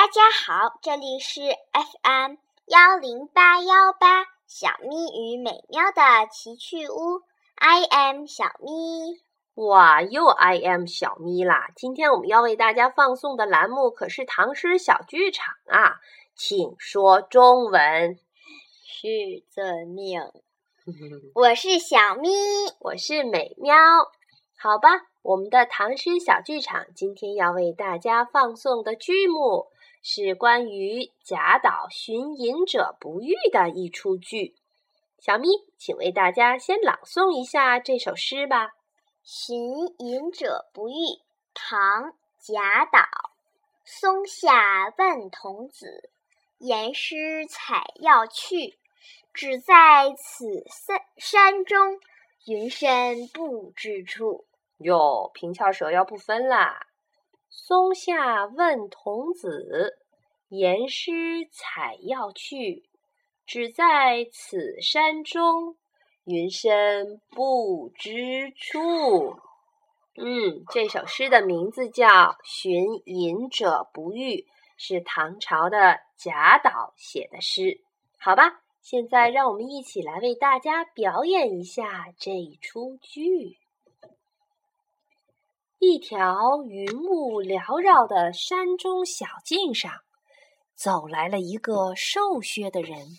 大家好，这里是 FM 幺零八幺八小咪与美妙的奇趣屋，I am 小咪。哇，又 I am 小咪啦！今天我们要为大家放送的栏目可是唐诗小剧场啊，请说中文。是遵命。我是小咪，我是美喵。好吧，我们的唐诗小剧场今天要为大家放送的剧目是关于贾岛寻隐者不遇的一出剧。小咪，请为大家先朗诵一下这首诗吧。寻隐者不遇，唐·贾岛。松下问童子，言师采药去。只在此山山中，云深不知处。哟，平翘舌要不分啦。松下问童子，言师采药去。只在此山中。云深不知处。嗯，这首诗的名字叫《寻隐者不遇》，是唐朝的贾岛写的诗。好吧，现在让我们一起来为大家表演一下这一出剧。一条云雾缭绕的山中小径上，走来了一个瘦削的人。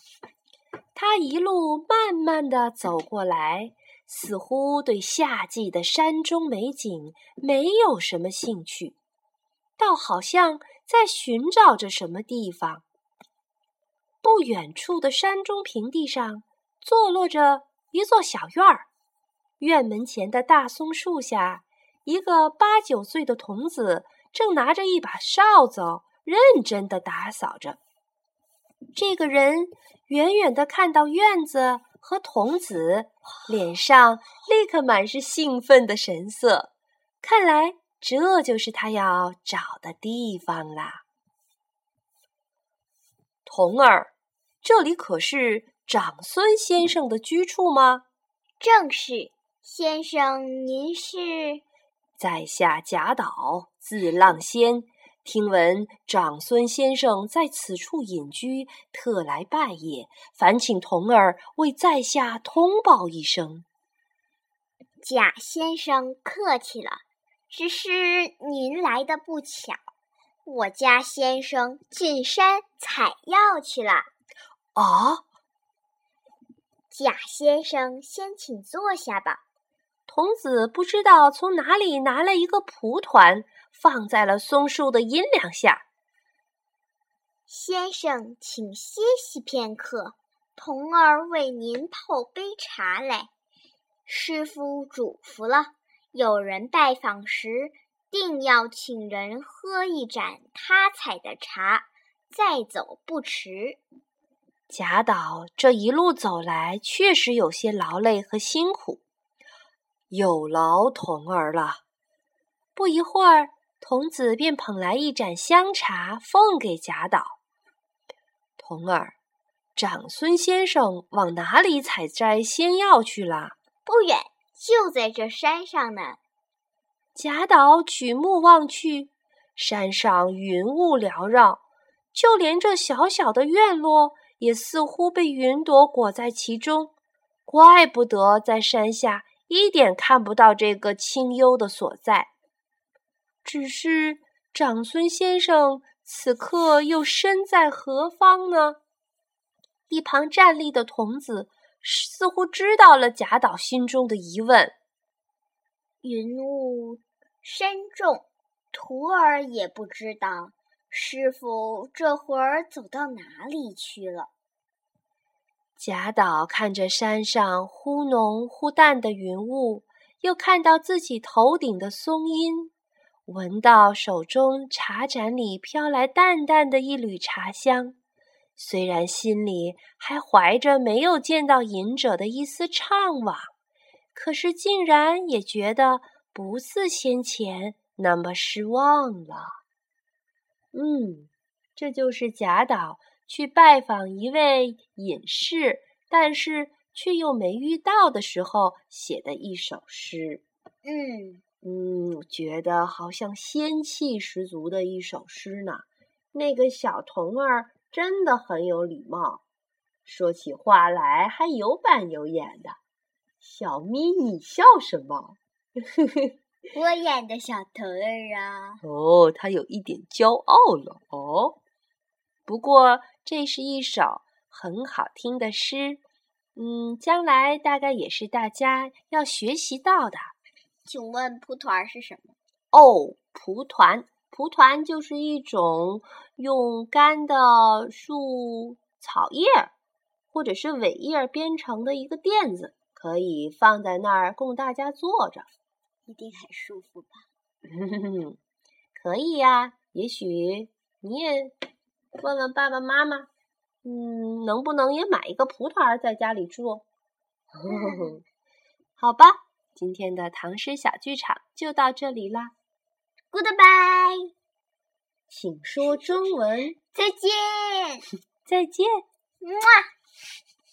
他一路慢慢的走过来，似乎对夏季的山中美景没有什么兴趣，倒好像在寻找着什么地方。不远处的山中平地上，坐落着一座小院儿。院门前的大松树下，一个八九岁的童子正拿着一把扫帚，认真的打扫着。这个人远远的看到院子和童子，脸上立刻满是兴奋的神色。看来这就是他要找的地方啦。童儿，这里可是长孙先生的居处吗？正是，先生您是？在下贾岛，字浪仙。听闻长孙先生在此处隐居，特来拜谒，烦请童儿为在下通报一声。贾先生客气了，只是您来的不巧，我家先生进山采药去了。啊！贾先生，先请坐下吧。童子不知道从哪里拿了一个蒲团。放在了松树的阴凉下。先生，请歇息片刻，童儿为您泡杯茶来。师傅嘱咐了，有人拜访时，定要请人喝一盏他采的茶，再走不迟。贾岛这一路走来，确实有些劳累和辛苦，有劳童儿了。不一会儿。童子便捧来一盏香茶，奉给贾岛。童儿，长孙先生往哪里采摘仙药去了？不远，就在这山上呢。贾岛举目望去，山上云雾缭绕，就连这小小的院落也似乎被云朵裹在其中。怪不得在山下一点看不到这个清幽的所在。只是长孙先生此刻又身在何方呢？一旁站立的童子似乎知道了贾岛心中的疑问。云雾深重，徒儿也不知道师傅这会儿走到哪里去了。贾岛看着山上忽浓忽淡的云雾，又看到自己头顶的松阴。闻到手中茶盏里飘来淡淡的一缕茶香，虽然心里还怀着没有见到隐者的一丝怅惘，可是竟然也觉得不似先前那么失望了。嗯，这就是贾岛去拜访一位隐士，但是却又没遇到的时候写的一首诗。嗯。嗯，觉得好像仙气十足的一首诗呢。那个小童儿真的很有礼貌，说起话来还有板有眼的。小咪，你笑什么？我演的小童儿啊。哦，他有一点骄傲了哦。不过这是一首很好听的诗，嗯，将来大概也是大家要学习到的。请问蒲团是什么？哦，蒲团。蒲团就是一种用干的树草叶或者是苇叶编成的一个垫子，可以放在那儿供大家坐着，一定很舒服吧？可以呀，也许你也问问爸爸妈妈，嗯，能不能也买一个葡萄儿在家里住？好吧，今天的唐诗小剧场就到这里啦。Goodbye，请说中文。再见，再见。么。